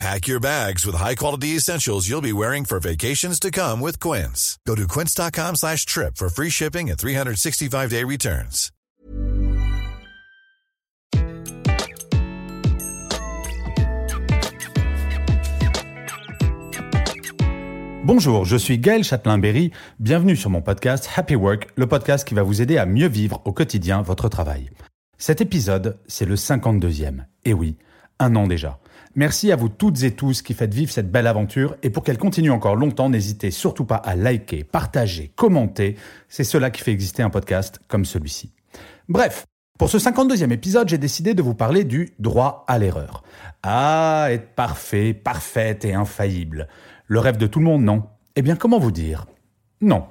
Pack your bags with high-quality essentials you'll be wearing for vacations to come with Quince. Go to quince.com slash trip for free shipping and 365-day returns. Bonjour, je suis Gaël Châtelain-Berry. Bienvenue sur mon podcast Happy Work, le podcast qui va vous aider à mieux vivre au quotidien votre travail. Cet épisode, c'est le 52e. Et oui, un an déjà. Merci à vous toutes et tous qui faites vivre cette belle aventure et pour qu'elle continue encore longtemps, n'hésitez surtout pas à liker, partager, commenter. C'est cela qui fait exister un podcast comme celui-ci. Bref, pour ce 52e épisode, j'ai décidé de vous parler du droit à l'erreur. Ah, être parfait, parfaite et infaillible. Le rêve de tout le monde, non? Eh bien, comment vous dire? Non.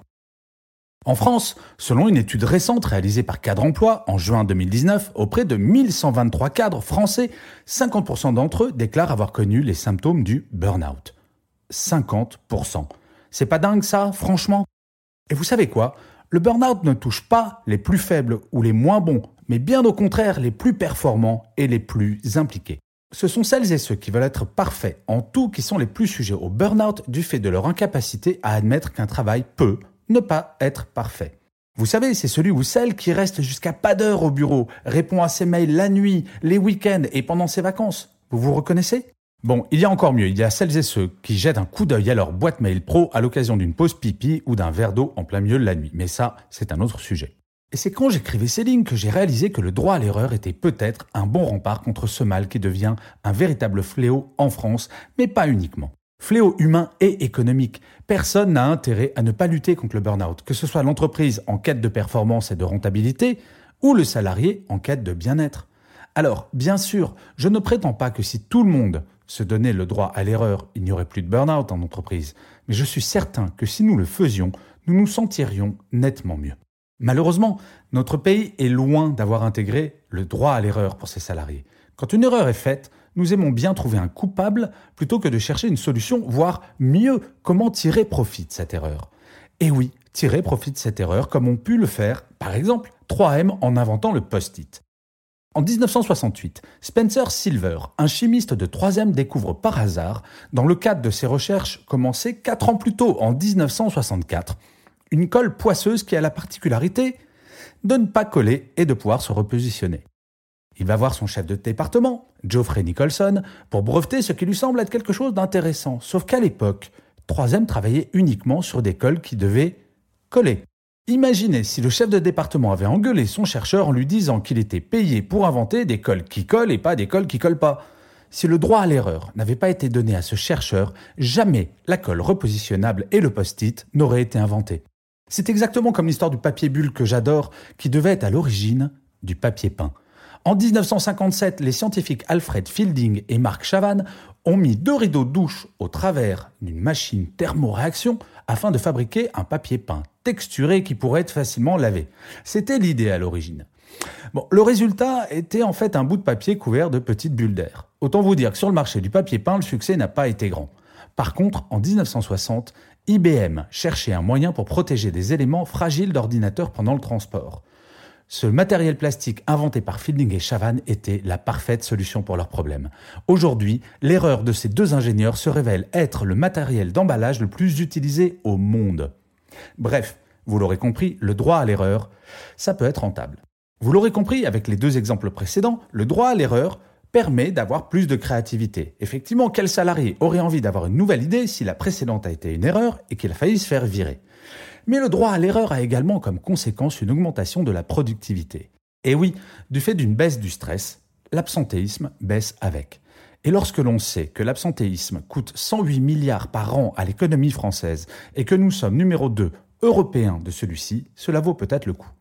En France, selon une étude récente réalisée par Cadre Emploi en juin 2019, auprès de 1123 cadres français, 50% d'entre eux déclarent avoir connu les symptômes du burn-out. 50%. C'est pas dingue ça, franchement? Et vous savez quoi? Le burn-out ne touche pas les plus faibles ou les moins bons, mais bien au contraire les plus performants et les plus impliqués. Ce sont celles et ceux qui veulent être parfaits en tout qui sont les plus sujets au burn-out du fait de leur incapacité à admettre qu'un travail peut ne pas être parfait. Vous savez, c'est celui ou celle qui reste jusqu'à pas d'heure au bureau, répond à ses mails la nuit, les week-ends et pendant ses vacances. Vous vous reconnaissez? Bon, il y a encore mieux, il y a celles et ceux qui jettent un coup d'œil à leur boîte mail pro à l'occasion d'une pause pipi ou d'un verre d'eau en plein milieu de la nuit. Mais ça, c'est un autre sujet. Et c'est quand j'écrivais ces lignes que j'ai réalisé que le droit à l'erreur était peut-être un bon rempart contre ce mal qui devient un véritable fléau en France, mais pas uniquement. Fléau humain et économique. Personne n'a intérêt à ne pas lutter contre le burn-out, que ce soit l'entreprise en quête de performance et de rentabilité, ou le salarié en quête de bien-être. Alors, bien sûr, je ne prétends pas que si tout le monde se donnait le droit à l'erreur, il n'y aurait plus de burn-out en entreprise, mais je suis certain que si nous le faisions, nous nous sentirions nettement mieux. Malheureusement, notre pays est loin d'avoir intégré le droit à l'erreur pour ses salariés. Quand une erreur est faite, nous aimons bien trouver un coupable plutôt que de chercher une solution, voire mieux, comment tirer profit de cette erreur. Et oui, tirer profit de cette erreur comme ont pu le faire, par exemple, 3M en inventant le post-it. En 1968, Spencer Silver, un chimiste de 3 découvre par hasard, dans le cadre de ses recherches commencées 4 ans plus tôt, en 1964, une colle poisseuse qui a la particularité de ne pas coller et de pouvoir se repositionner. Il va voir son chef de département, Geoffrey Nicholson, pour breveter ce qui lui semble être quelque chose d'intéressant. Sauf qu'à l'époque, 3M travaillait uniquement sur des cols qui devaient coller. Imaginez si le chef de département avait engueulé son chercheur en lui disant qu'il était payé pour inventer des cols qui collent et pas des cols qui collent pas. Si le droit à l'erreur n'avait pas été donné à ce chercheur, jamais la colle repositionnable et le post-it n'auraient été inventés. C'est exactement comme l'histoire du papier bulle que j'adore, qui devait être à l'origine du papier peint. En 1957, les scientifiques Alfred Fielding et Mark Chavan ont mis deux rideaux de douche au travers d'une machine thermoréaction afin de fabriquer un papier peint texturé qui pourrait être facilement lavé. C'était l'idée à l'origine. Bon, le résultat était en fait un bout de papier couvert de petites bulles d'air. Autant vous dire que sur le marché du papier peint, le succès n'a pas été grand. Par contre, en 1960, IBM cherchait un moyen pour protéger des éléments fragiles d'ordinateur pendant le transport. Ce matériel plastique inventé par Fielding et Chavan était la parfaite solution pour leur problème. Aujourd'hui, l'erreur de ces deux ingénieurs se révèle être le matériel d'emballage le plus utilisé au monde. Bref, vous l'aurez compris, le droit à l'erreur, ça peut être rentable. Vous l'aurez compris avec les deux exemples précédents, le droit à l'erreur permet d'avoir plus de créativité. Effectivement, quel salarié aurait envie d'avoir une nouvelle idée si la précédente a été une erreur et qu'il a failli se faire virer? Mais le droit à l'erreur a également comme conséquence une augmentation de la productivité. Et oui, du fait d'une baisse du stress, l'absentéisme baisse avec. Et lorsque l'on sait que l'absentéisme coûte 108 milliards par an à l'économie française et que nous sommes numéro 2 européen de celui-ci, cela vaut peut-être le coup.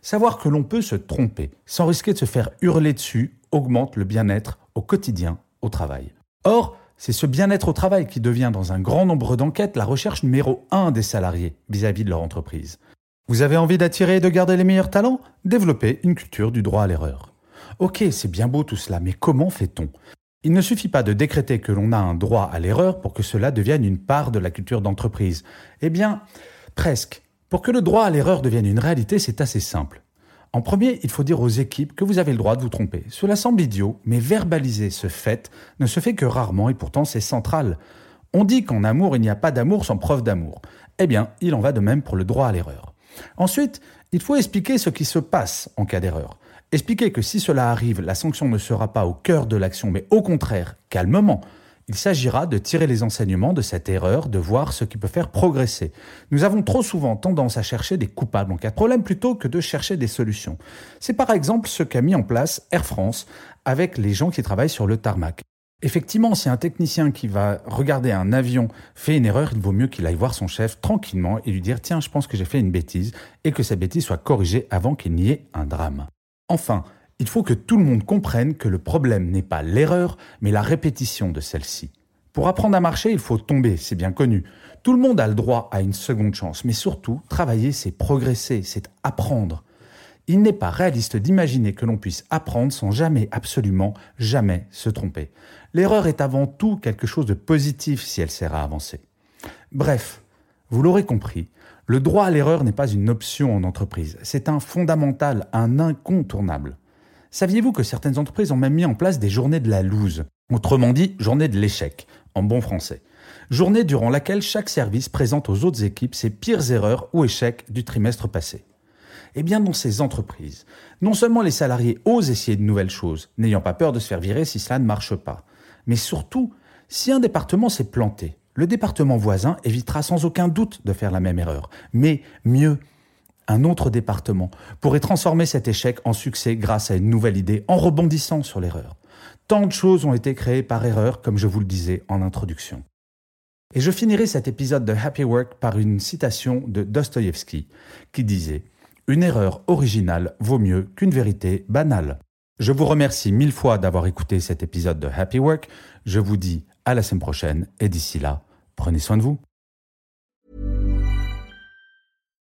Savoir que l'on peut se tromper sans risquer de se faire hurler dessus augmente le bien-être au quotidien au travail. Or, c'est ce bien-être au travail qui devient dans un grand nombre d'enquêtes la recherche numéro un des salariés vis-à-vis de leur entreprise. Vous avez envie d'attirer et de garder les meilleurs talents? Développez une culture du droit à l'erreur. Ok, c'est bien beau tout cela, mais comment fait-on? Il ne suffit pas de décréter que l'on a un droit à l'erreur pour que cela devienne une part de la culture d'entreprise. Eh bien, presque. Pour que le droit à l'erreur devienne une réalité, c'est assez simple. En premier, il faut dire aux équipes que vous avez le droit de vous tromper. Cela semble idiot, mais verbaliser ce fait ne se fait que rarement et pourtant c'est central. On dit qu'en amour, il n'y a pas d'amour sans preuve d'amour. Eh bien, il en va de même pour le droit à l'erreur. Ensuite, il faut expliquer ce qui se passe en cas d'erreur. Expliquer que si cela arrive, la sanction ne sera pas au cœur de l'action, mais au contraire, calmement. Il s'agira de tirer les enseignements de cette erreur, de voir ce qui peut faire progresser. Nous avons trop souvent tendance à chercher des coupables en cas de problème plutôt que de chercher des solutions. C'est par exemple ce qu'a mis en place Air France avec les gens qui travaillent sur le tarmac. Effectivement, si un technicien qui va regarder un avion fait une erreur, il vaut mieux qu'il aille voir son chef tranquillement et lui dire tiens, je pense que j'ai fait une bêtise et que cette bêtise soit corrigée avant qu'il n'y ait un drame. Enfin, il faut que tout le monde comprenne que le problème n'est pas l'erreur, mais la répétition de celle-ci. Pour apprendre à marcher, il faut tomber, c'est bien connu. Tout le monde a le droit à une seconde chance, mais surtout, travailler, c'est progresser, c'est apprendre. Il n'est pas réaliste d'imaginer que l'on puisse apprendre sans jamais, absolument jamais se tromper. L'erreur est avant tout quelque chose de positif si elle sert à avancer. Bref, vous l'aurez compris, le droit à l'erreur n'est pas une option en entreprise, c'est un fondamental, un incontournable. Saviez-vous que certaines entreprises ont même mis en place des journées de la loose, autrement dit journée de l'échec, en bon français Journée durant laquelle chaque service présente aux autres équipes ses pires erreurs ou échecs du trimestre passé. Eh bien, dans ces entreprises, non seulement les salariés osent essayer de nouvelles choses, n'ayant pas peur de se faire virer si cela ne marche pas, mais surtout, si un département s'est planté, le département voisin évitera sans aucun doute de faire la même erreur. Mais mieux, un autre département pourrait transformer cet échec en succès grâce à une nouvelle idée en rebondissant sur l'erreur. Tant de choses ont été créées par erreur, comme je vous le disais en introduction. Et je finirai cet épisode de Happy Work par une citation de Dostoïevski qui disait une erreur originale vaut mieux qu'une vérité banale. Je vous remercie mille fois d'avoir écouté cet épisode de Happy Work. Je vous dis à la semaine prochaine et d'ici là, prenez soin de vous.